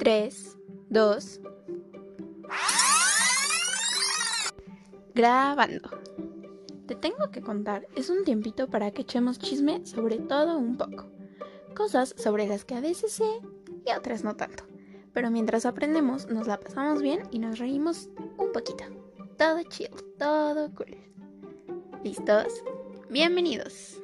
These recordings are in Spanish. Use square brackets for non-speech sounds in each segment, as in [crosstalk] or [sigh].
3, 2. Grabando. Te tengo que contar, es un tiempito para que echemos chisme sobre todo un poco. Cosas sobre las que a veces sé y otras no tanto. Pero mientras aprendemos, nos la pasamos bien y nos reímos un poquito. Todo chill, todo cool. ¿Listos? Bienvenidos.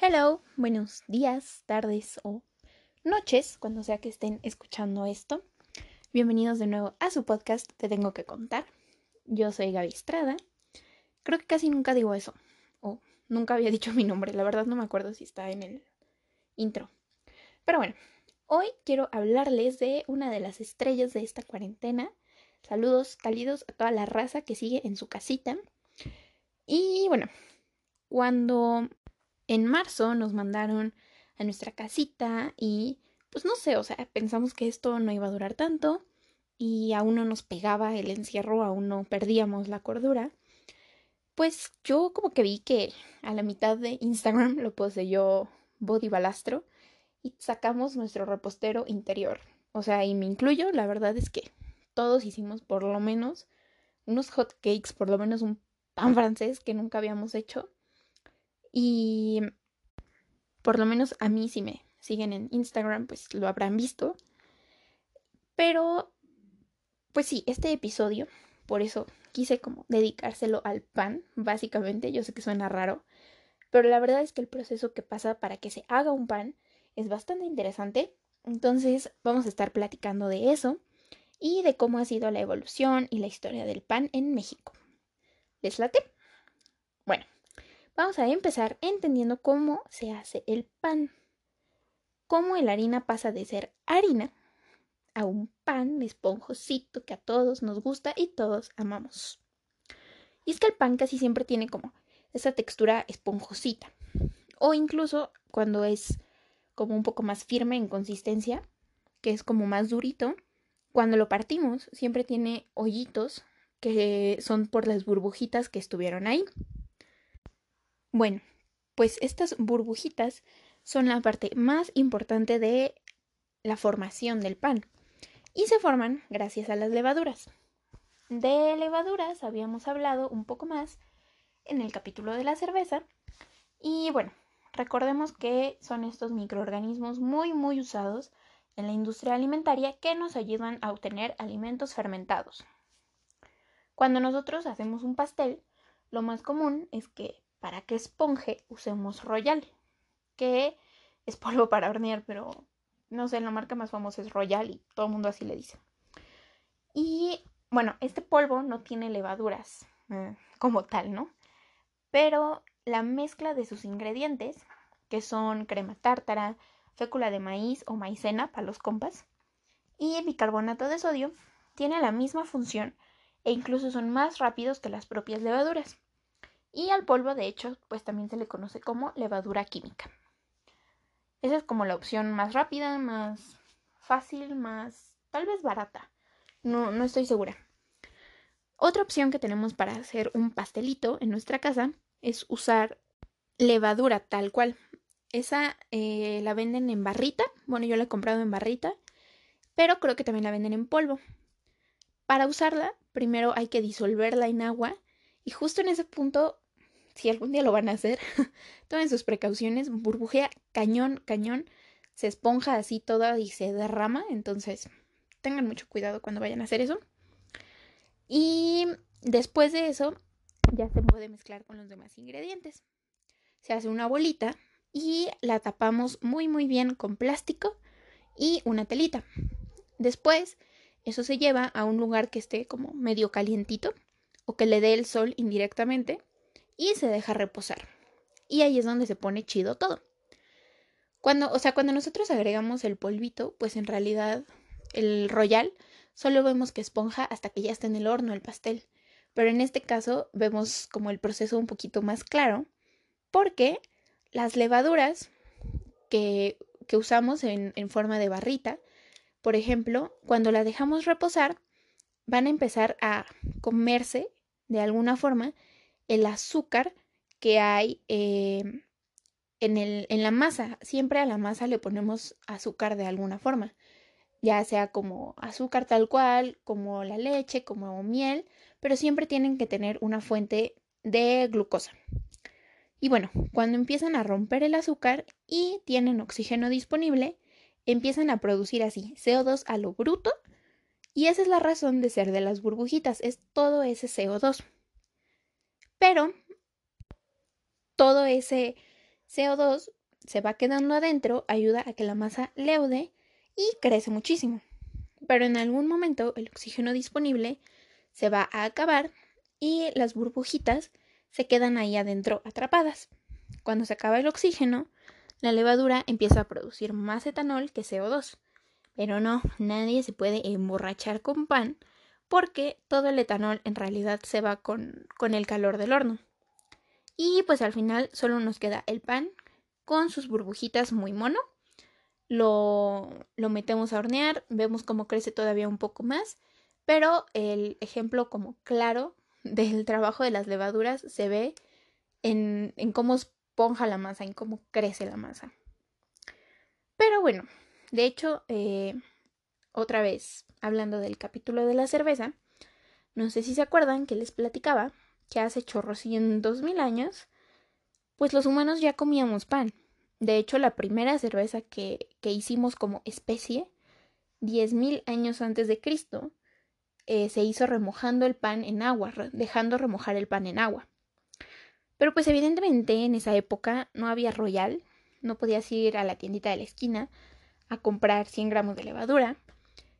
Hello, buenos días, tardes o noches, cuando sea que estén escuchando esto. Bienvenidos de nuevo a su podcast Te Tengo que Contar. Yo soy Gaby Estrada. Creo que casi nunca digo eso, o nunca había [laughs] dicho mi nombre, la verdad no me acuerdo si está en el intro. Pero bueno, hoy quiero hablarles de una de las estrellas de esta cuarentena. Saludos cálidos a toda la raza que sigue en su casita. Y bueno, cuando en marzo nos mandaron a nuestra casita y pues no sé, o sea, pensamos que esto no iba a durar tanto y aún no nos pegaba el encierro, aún no perdíamos la cordura. Pues yo como que vi que a la mitad de Instagram lo poseyó Body Balastro y sacamos nuestro repostero interior. O sea, y me incluyo, la verdad es que todos hicimos por lo menos unos hot cakes, por lo menos un pan francés que nunca habíamos hecho. Y por lo menos a mí si me siguen en Instagram, pues lo habrán visto. Pero, pues sí, este episodio, por eso quise como dedicárselo al pan, básicamente. Yo sé que suena raro, pero la verdad es que el proceso que pasa para que se haga un pan es bastante interesante. Entonces vamos a estar platicando de eso y de cómo ha sido la evolución y la historia del pan en México. ¿Les? Vamos a empezar entendiendo cómo se hace el pan. Cómo la harina pasa de ser harina a un pan esponjosito que a todos nos gusta y todos amamos. Y es que el pan casi siempre tiene como esa textura esponjosita. O incluso cuando es como un poco más firme en consistencia, que es como más durito, cuando lo partimos siempre tiene hoyitos que son por las burbujitas que estuvieron ahí. Bueno, pues estas burbujitas son la parte más importante de la formación del pan y se forman gracias a las levaduras. De levaduras habíamos hablado un poco más en el capítulo de la cerveza y bueno, recordemos que son estos microorganismos muy muy usados en la industria alimentaria que nos ayudan a obtener alimentos fermentados. Cuando nosotros hacemos un pastel, lo más común es que para que esponje usemos Royal, que es polvo [laughs] para hornear, pero no sé, la marca más famosa es Royal y todo el mundo así le dice. Y bueno, este polvo no tiene levaduras eh, como tal, ¿no? Pero la mezcla de sus ingredientes, que son crema tártara, fécula de maíz o maicena para los compas, y bicarbonato de sodio, tiene la misma función e incluso son más rápidos que las propias levaduras. Y al polvo, de hecho, pues también se le conoce como levadura química. Esa es como la opción más rápida, más fácil, más tal vez barata. No, no estoy segura. Otra opción que tenemos para hacer un pastelito en nuestra casa es usar levadura tal cual. Esa eh, la venden en barrita. Bueno, yo la he comprado en barrita. Pero creo que también la venden en polvo. Para usarla, primero hay que disolverla en agua. Y justo en ese punto si algún día lo van a hacer, [laughs] tomen sus precauciones, burbujea cañón, cañón, se esponja así toda y se derrama, entonces tengan mucho cuidado cuando vayan a hacer eso. Y después de eso ya se puede mezclar con los demás ingredientes. Se hace una bolita y la tapamos muy muy bien con plástico y una telita. Después eso se lleva a un lugar que esté como medio calientito o que le dé el sol indirectamente y se deja reposar. Y ahí es donde se pone chido todo. Cuando, o sea, cuando nosotros agregamos el polvito, pues en realidad el royal solo vemos que esponja hasta que ya está en el horno el pastel. Pero en este caso vemos como el proceso un poquito más claro porque las levaduras que, que usamos en, en forma de barrita, por ejemplo, cuando la dejamos reposar, van a empezar a comerse de alguna forma el azúcar que hay em, en, el, en la masa. Siempre a la masa le ponemos azúcar de alguna forma, ya sea como azúcar tal cual, como la leche, como miel, pero siempre tienen que tener una fuente de glucosa. Y bueno, cuando empiezan a romper el azúcar y tienen oxígeno disponible, empiezan a producir así CO2 a lo bruto y esa es la razón de ser de las burbujitas, es todo ese CO2. Pero todo ese CO2 se va quedando adentro, ayuda a que la masa leude y crece muchísimo. Pero en algún momento el oxígeno disponible se va a acabar y las burbujitas se quedan ahí adentro atrapadas. Cuando se acaba el oxígeno, la levadura empieza a producir más etanol que CO2. Pero no, nadie se puede emborrachar con pan porque todo el etanol en realidad se va con, con el calor del horno. Y pues al final solo nos queda el pan con sus burbujitas muy mono. Lo, lo metemos a hornear, vemos cómo crece todavía un poco más, pero el ejemplo como claro [laughs] del trabajo de las levaduras se ve en, en cómo esponja la masa, en cómo crece la masa. Pero bueno, de hecho, eh, otra vez, hablando del capítulo de la cerveza, no sé si se acuerdan que les platicaba que hace dos mil años, pues los humanos ya comíamos pan. De hecho, la primera cerveza que, que hicimos como especie, diez mil años antes de Cristo, eh, se hizo remojando el pan en agua, dejando remojar el pan en agua. Pero pues evidentemente en esa época no había Royal, no podías ir a la tiendita de la esquina a comprar 100 gramos de levadura.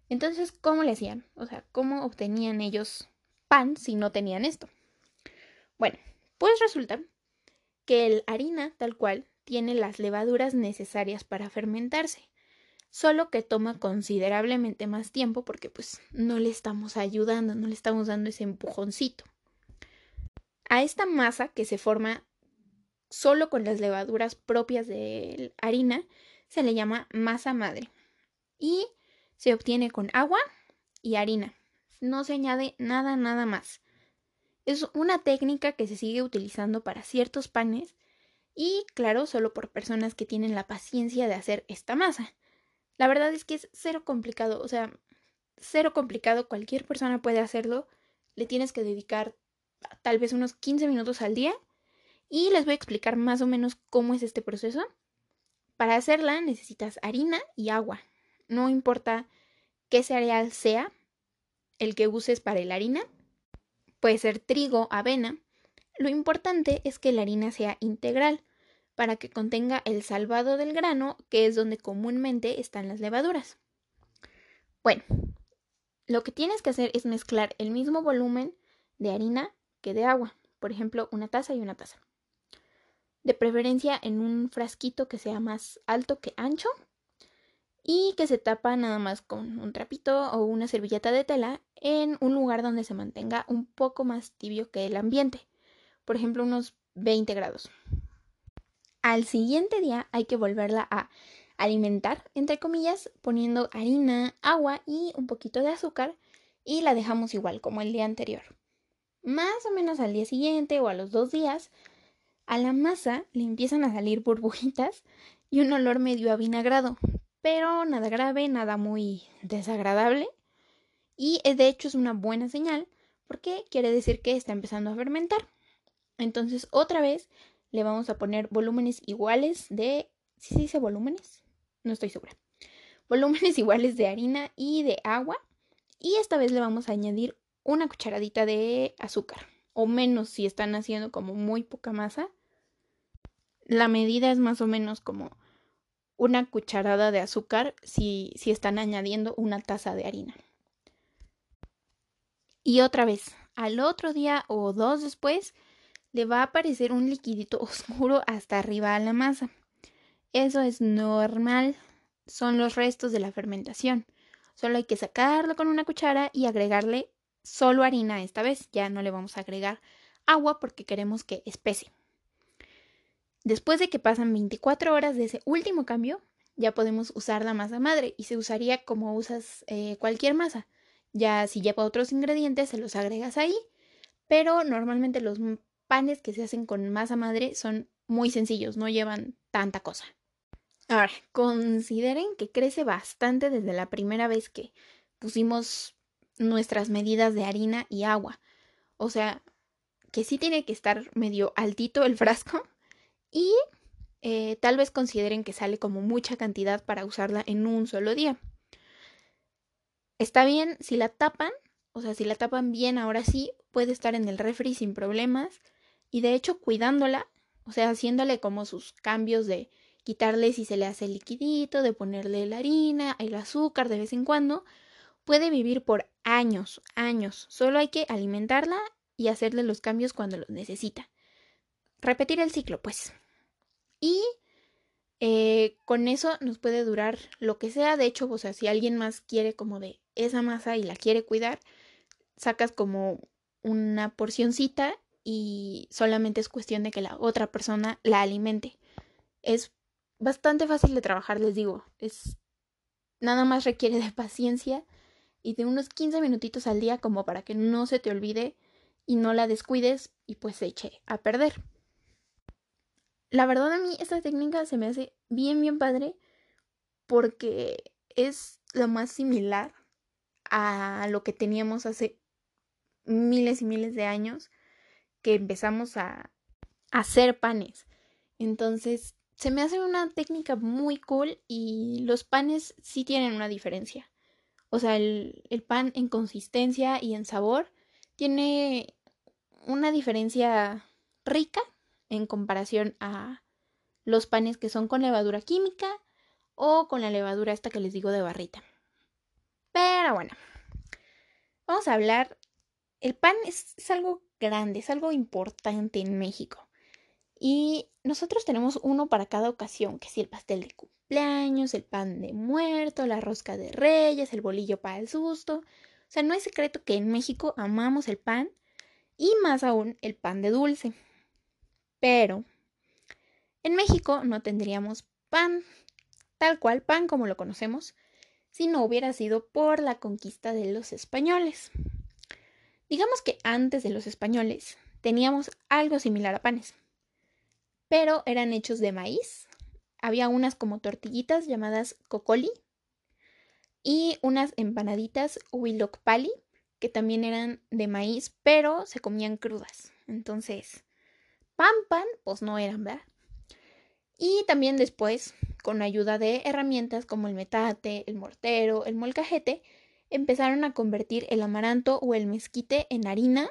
Entonces, ¿cómo le hacían? O sea, ¿cómo obtenían ellos pan si no tenían esto? Bueno, pues resulta que el harina tal cual tiene las levaduras necesarias para fermentarse, solo que toma considerablemente más tiempo porque pues no le estamos ayudando, no le estamos dando ese empujoncito. A esta masa que se forma solo con las levaduras propias de harina se le llama masa madre y se obtiene con agua y harina. No se añade nada, nada más. Es una técnica que se sigue utilizando para ciertos panes y claro, solo por personas que tienen la paciencia de hacer esta masa. La verdad es que es cero complicado, o sea, cero complicado, cualquier persona puede hacerlo. Le tienes que dedicar tal vez unos 15 minutos al día y les voy a explicar más o menos cómo es este proceso. Para hacerla necesitas harina y agua. No importa qué cereal sea el que uses para la harina, Puede ser trigo, avena. Lo importante es que la harina sea integral para que contenga el salvado del grano, que es donde comúnmente están las levaduras. Bueno, lo que tienes que hacer es mezclar el mismo volumen de harina que de agua, por ejemplo, una taza y una taza. De preferencia en un frasquito que sea más alto que ancho y que se tapa nada más con un trapito o una servilleta de tela en un lugar donde se mantenga un poco más tibio que el ambiente, por ejemplo unos 20 grados. Al siguiente día hay que volverla a alimentar, entre comillas, poniendo harina, agua y un poquito de azúcar y la dejamos igual como el día anterior. Más o menos al día siguiente o a los dos días, a la masa le empiezan a salir burbujitas y un olor medio avinagrado, pero nada grave, nada muy desagradable. Y eh, de hecho es una buena señal porque quiere decir que está empezando a fermentar. Entonces otra vez le vamos a poner volúmenes iguales de... ¿Sí se dice volúmenes? No estoy segura. Volúmenes [laughs] iguales de harina y de agua. Y esta vez le vamos a añadir una cucharadita de azúcar. O menos si están haciendo como muy poca masa. La medida es más o menos como una cucharada de azúcar si, si están añadiendo una taza de harina. Y otra vez, al otro día o dos después, le va a aparecer un liquidito [laughs] oscuro hasta arriba a la masa. Eso es normal, son los restos de la fermentación. Solo hay que sacarlo con una cuchara y agregarle solo harina esta vez. Ya no le vamos a agregar agua porque queremos que espese. Después de que pasan 24 horas de ese último cambio, ya podemos usar la masa madre y se usaría como usas eh, cualquier masa. Ya si lleva otros ingredientes, se los agregas ahí, pero normalmente los panes que se hacen con masa madre son muy sencillos, no llevan tanta cosa. Ahora, consideren que crece bastante desde la primera vez que pusimos nuestras medidas de harina y agua. O sea, que sí tiene que estar medio altito el frasco y eh, tal vez consideren que sale como mucha cantidad para usarla en un solo día. Está bien si la tapan, o sea, si la tapan bien, ahora sí, puede estar en el refri sin problemas. Y de hecho, cuidándola, o sea, haciéndole como sus cambios de quitarle si se le hace el liquidito, de ponerle la harina, el azúcar de vez en cuando, puede vivir por años, años. Solo hay que alimentarla y hacerle los cambios cuando los necesita. Repetir el ciclo, pues. Y eh, con eso nos puede durar lo que sea. De hecho, o sea, si alguien más quiere como de esa masa y la quiere cuidar, sacas como una porcioncita y solamente es cuestión de que la otra persona la alimente. Es bastante fácil de trabajar, les digo. Es nada más requiere de paciencia y de unos 15 minutitos al día como para que no se te olvide y no la descuides y pues se eche a perder. La verdad a mí esta técnica se me hace bien bien padre porque es lo más similar a lo que teníamos hace miles y miles de años que empezamos a, hacer panes. Entonces, se me hace una técnica muy cool y los panes sí tienen una diferencia. O sea, el, el, pan en consistencia y en sabor tiene una diferencia rica en comparación a los panes que son con levadura química o con la levadura esta que les digo de barrita. Pero bueno, vamos a hablar. El pan es, algo grande, es algo importante en México. Y nosotros tenemos uno para cada ocasión, que es el pastel de cumpleaños, el pan de muerto, la rosca de reyes, el bolillo para el susto. O sea, no es secreto que en México amamos el pan y más aún el pan de dulce. Pero en México no tendríamos pan, tal cual pan como lo conocemos, si no hubiera sido por la conquista de los españoles. Digamos que antes de los españoles teníamos algo similar a panes, pero eran hechos de maíz. Había unas como tortillitas llamadas cocoli y unas empanaditas huilocpali que también eran de maíz, pero se comían crudas. Entonces, pan pan, pues no eran, ¿verdad? Y también después, con ayuda de herramientas como el metate, el mortero, el molcajete, empezaron a convertir el amaranto o el mezquite en harina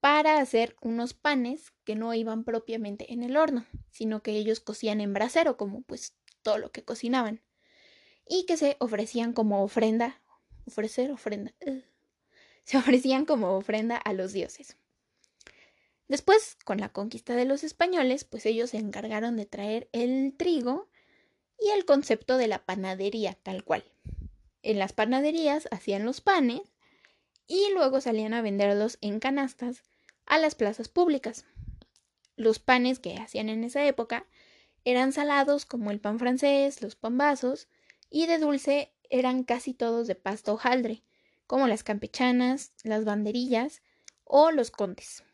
para hacer unos panes que no iban propiamente en el horno, sino que ellos cocían en brasero, como pues todo lo que cocinaban, y que se ofrecían como ofrenda, ofrecer ofrenda, [laughs] se ofrecían como ofrenda a los dioses. Después, con la conquista de los españoles, pues ellos se encargaron de traer el trigo y el concepto de la panadería tal cual. En las panaderías hacían los panes y luego salían a venderlos en canastas a las plazas públicas. Los panes que hacían en esa época eran salados como el pan francés, los pambazos, y de dulce eran casi todos de pasta hojaldre, como las campechanas, las banderillas o los condes.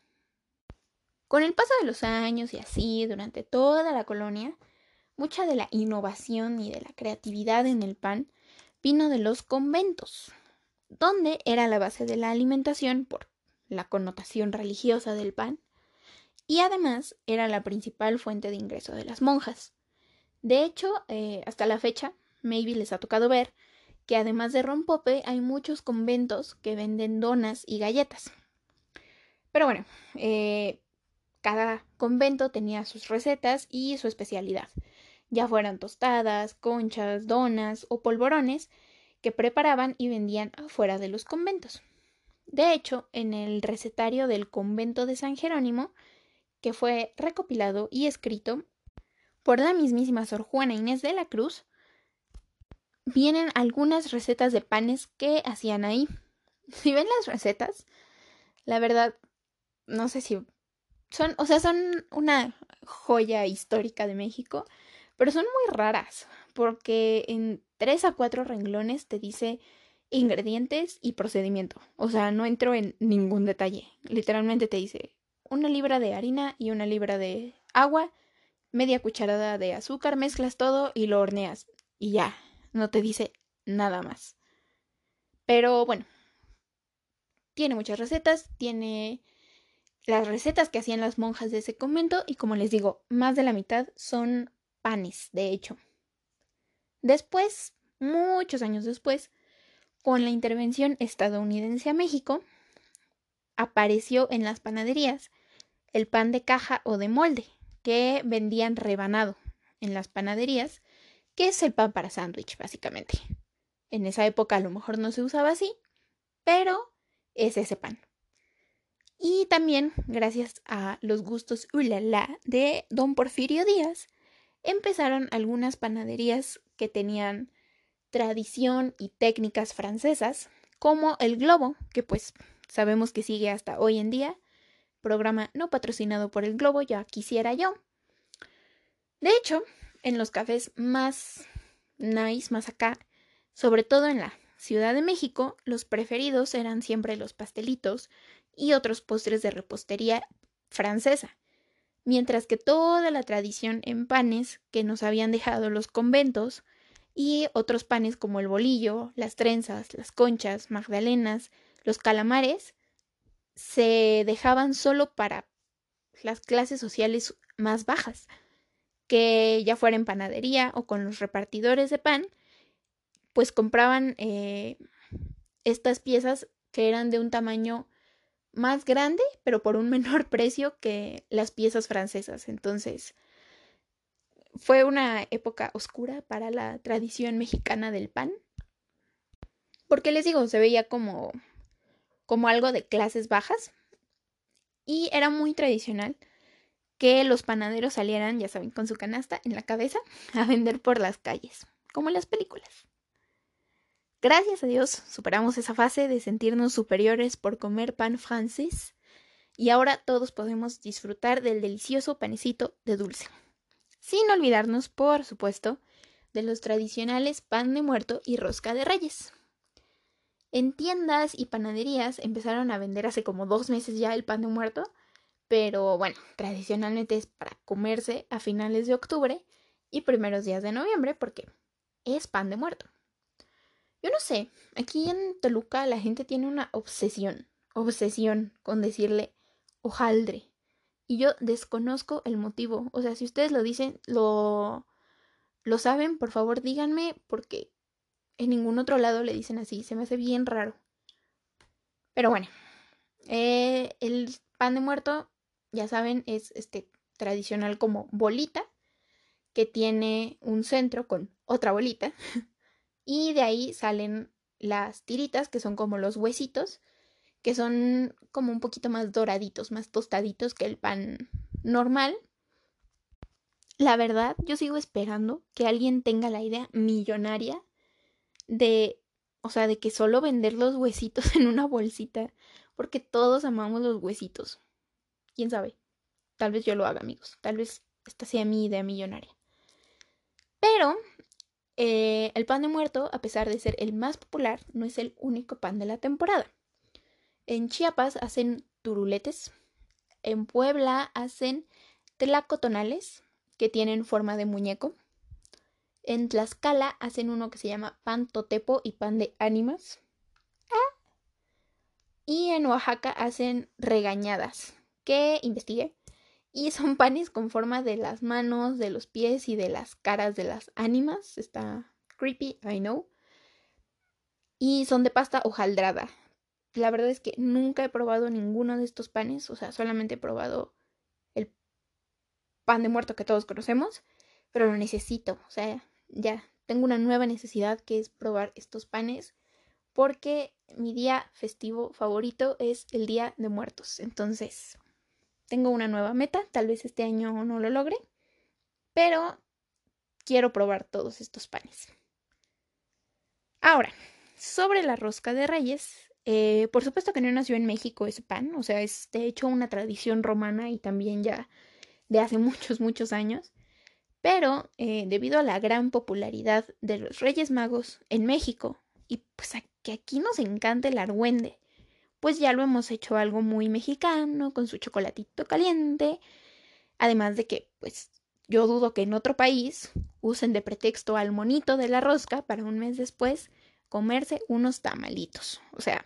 Con el paso de los años y así durante toda la colonia, mucha de la innovación y de la creatividad en el pan vino de los conventos, donde era la base de la alimentación por la connotación religiosa del pan, y además era la principal fuente de ingreso de las monjas. De hecho, eh, hasta la fecha, maybe les ha tocado ver que además de rompope hay muchos conventos que venden donas y galletas. Pero bueno, eh, cada convento tenía sus recetas y su especialidad, ya fueran tostadas, conchas, donas o polvorones que preparaban y vendían afuera de los conventos. De hecho, en el recetario del convento de San Jerónimo, que fue recopilado y escrito por la mismísima Sor Juana Inés de la Cruz, vienen algunas recetas de panes que hacían ahí. [laughs] Si ven las recetas, la verdad, no sé si son, o sea, son una joya histórica de México, pero son muy raras, porque en tres a cuatro renglones te dice ingredientes y procedimiento. O sea, no entro en ningún detalle. Literalmente te dice una libra de harina y una libra de agua, media cucharada de azúcar, mezclas todo y lo horneas. Y ya, no te dice nada más. Pero bueno, tiene muchas recetas, tiene las recetas que hacían las monjas de ese convento y como les digo, más de la mitad son panes, de hecho. Después, muchos años después, con la intervención estadounidense a México, apareció en las panaderías el pan de caja o de molde, que vendían rebanado en las panaderías, que es el pan para sándwich, básicamente. En esa época a lo mejor no se usaba así, pero es ese pan. Y también, gracias a los gustos ulala de don Porfirio Díaz, empezaron algunas panaderías que tenían tradición y técnicas francesas, como el Globo, que pues sabemos que sigue hasta hoy en día, programa no patrocinado por el Globo, ya quisiera yo. De hecho, en los cafés más nice, más acá, sobre todo en la Ciudad de México, los preferidos eran siempre los pastelitos y otros postres de repostería francesa, mientras que toda la tradición en panes que nos habían dejado los conventos y otros panes como el bolillo, las trenzas, las conchas, magdalenas, los calamares, se dejaban solo para las clases sociales más bajas, que ya fuera en panadería o con los repartidores de pan, pues compraban eh, estas piezas que eran de un tamaño más grande, pero por un [laughs] menor precio que las piezas francesas. Entonces, fue una época oscura para la tradición mexicana del pan. Porque les digo, se veía como, como algo de clases bajas. Y era muy tradicional que los panaderos salieran, ya saben, con su canasta en la cabeza [laughs] a vender por las calles, como en las películas. Gracias a Dios superamos esa fase de sentirnos superiores por comer pan francés y ahora todos podemos disfrutar del delicioso panecito de dulce. Sin olvidarnos, por supuesto, de los tradicionales pan de muerto y rosca de reyes. En tiendas y panaderías empezaron a vender hace como dos meses ya el pan de muerto, pero bueno, tradicionalmente es para comerse a finales de octubre y primeros días de noviembre porque es pan de muerto. Yo no sé, aquí en Toluca la gente tiene una obsesión, obsesión con decirle hojaldre. Y yo desconozco el motivo. O sea, si ustedes lo dicen, lo, lo saben, por favor díganme, porque en ningún otro lado le dicen así. Se me hace bien raro. Pero bueno, eh, el pan de muerto, ya saben, es este tradicional como bolita que tiene un centro con otra bolita [laughs] y de ahí salen las tiritas, que son como los huesitos, que son como un poquito más doraditos, más tostaditos que el pan normal. La verdad, yo sigo esperando que alguien tenga la idea millonaria de, o sea, de que solo vender los huesitos [laughs] en una bolsita, porque todos amamos los huesitos. ¿Quién sabe? Tal vez yo lo haga, amigos. Tal vez esta sea mi idea millonaria. Pero eh, el pan de muerto, a pesar de ser el más popular, no es el único pan de la temporada. En Chiapas hacen turuletes. En Puebla hacen tlacotonales, que tienen forma de muñeco. En Tlaxcala hacen uno que se llama pan totepo y pan de ánimas. Ah. Y en Oaxaca hacen regañadas, que investigué. Y son panes con forma de las manos, de los pies y de las caras de las ánimas. Está creepy, I know. Y son de pasta hojaldrada. La verdad es que nunca he probado ninguno de estos panes. O sea, solamente he probado el pan de muerto que todos conocemos. Pero lo necesito. O sea, ya tengo una nueva necesidad que es probar estos panes. Porque mi día festivo favorito es el Día de Muertos. Entonces, tengo una nueva meta, tal vez este año no lo logre, pero quiero probar todos estos panes. Ahora, sobre la rosca de reyes, eh, por supuesto que no nació en México ese pan, o sea, es de hecho una tradición romana y también ya de hace [laughs] muchos, muchos años. Pero eh, debido a la gran popularidad de los Reyes Magos en México, y pues a que aquí nos encanta el argüende, pues ya lo hemos hecho algo muy mexicano, con su chocolatito caliente. Además de que, pues, yo dudo que en otro país usen de pretexto al monito de la rosca para un mes después comerse unos tamalitos. O sea,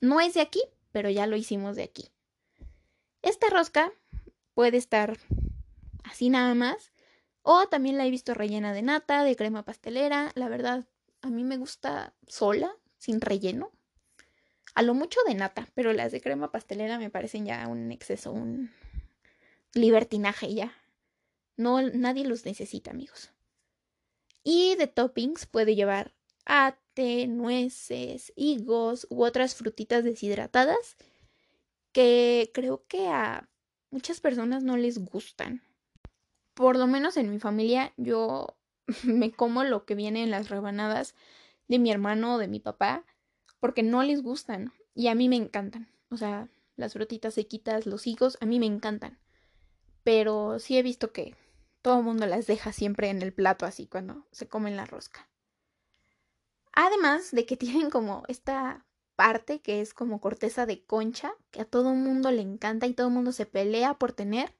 no es de aquí, pero ya lo hicimos de aquí. Esta rosca puede estar así nada más, o también la he visto rellena de nata, de crema pastelera. La verdad, a mí me gusta sola, sin relleno. A lo mucho de nata, pero las de crema pastelera me parecen ya un exceso, un libertinaje ya. No, nadie los necesita, amigos. Y de toppings puede llevar ate, nueces, higos u otras frutitas deshidratadas que creo que a muchas personas no les gustan. Por lo menos en mi familia yo [laughs] me como lo que viene en las rebanadas de mi hermano o de mi papá porque no les gustan y a mí me encantan. O sea, las frutitas sequitas, los higos, a mí me encantan. Pero sí he visto que todo el mundo las deja siempre en el plato así cuando se comen la rosca. Además de que [laughs] tienen como esta parte que es como corteza de concha, que a todo el mundo le encanta y todo el mundo se pelea por tener.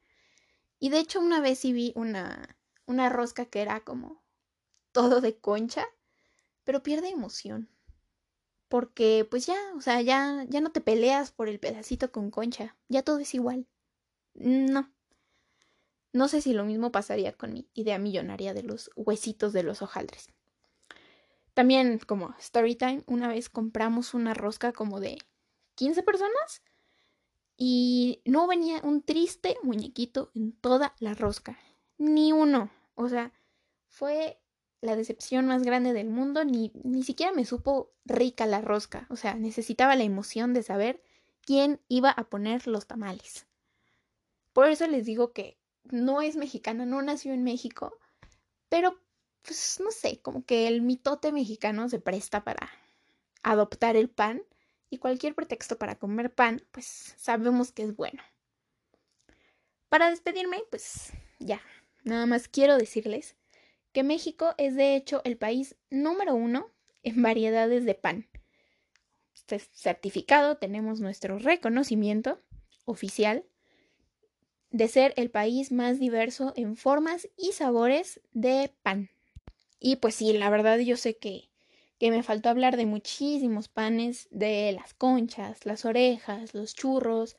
Y de hecho una vez sí vi una, una rosca que era como todo de concha, pero pierde emoción. Porque pues ya, o sea, ya, ya no te peleas por el pedacito con concha, ya todo es igual. No. No sé si lo mismo pasaría con mi idea millonaria de los huesitos de los hojaldres. También como story time, una vez compramos una rosca como de 15 personas y no venía un triste muñequito en toda la rosca. Ni uno. O sea, fue la decepción más grande del mundo. Ni, ni siquiera me supo rica la rosca. O sea, necesitaba la emoción de saber quién iba a poner los tamales. Por eso les digo que no es mexicana, no nació en México, pero pues no sé, como que el mitote mexicano se presta para adoptar el pan y cualquier pretexto para comer pan, pues sabemos que es bueno. Para despedirme, pues ya, nada más quiero decirles que México es de hecho el país número uno en variedades de pan. Este certificado, tenemos nuestro reconocimiento oficial de ser el país más diverso en formas y sabores de pan. Y pues sí, la verdad yo sé que, que me faltó hablar de muchísimos panes, de las conchas, las orejas, los churros,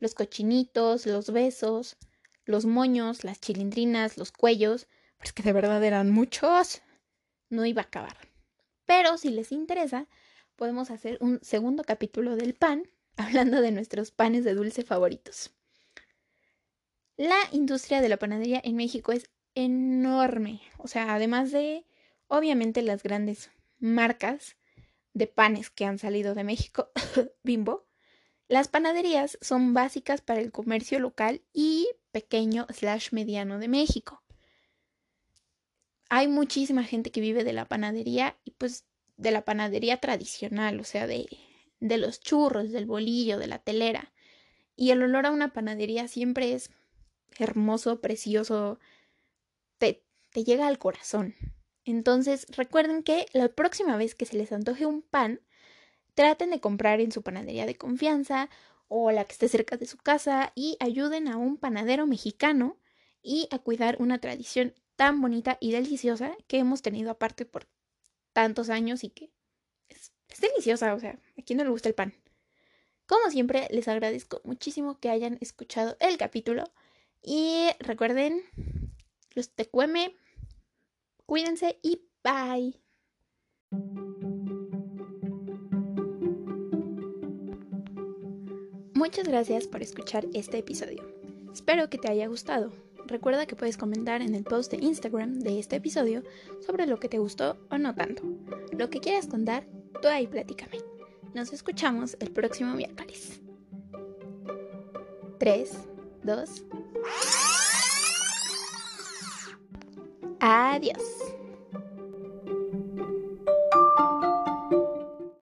los cochinitos, los besos, los moños, las chilindrinas, los cuellos, pues que de verdad eran muchos. No iba a acabar. Pero si les interesa, podemos hacer un segundo capítulo del pan, [laughs] hablando de nuestros panes de dulce favoritos. La industria de la panadería en México es enorme. O sea, además de, obviamente, las grandes marcas de panes que han salido de México, [laughs] Bimbo, las panaderías son básicas para el comercio local y pequeño slash mediano de México. Hay muchísima gente que vive de la panadería y pues de la panadería tradicional, o sea, de, de los churros, del bolillo, de la telera. Y el olor a una panadería siempre es hermoso, precioso, te, llega al corazón. Entonces, recuerden que la próxima vez que se les antoje un pan, traten de comprar en su panadería de confianza o la que esté cerca de su casa y ayuden a un panadero mexicano y a cuidar una tradición tan bonita y deliciosa que hemos tenido aparte por tantos años y que es, deliciosa, o sea, a quién no le gusta el pan. Como siempre, les agradezco muchísimo que hayan escuchado el capítulo y recuerden los tecueme. Cuídense y bye. Muchas gracias por escuchar este episodio. Espero que te haya gustado. Recuerda que puedes comentar en el post de Instagram de este episodio sobre lo que te gustó o no tanto. Lo que quieras contar, tú ahí platícame. Nos escuchamos el próximo miércoles. 3, 2, Adiós.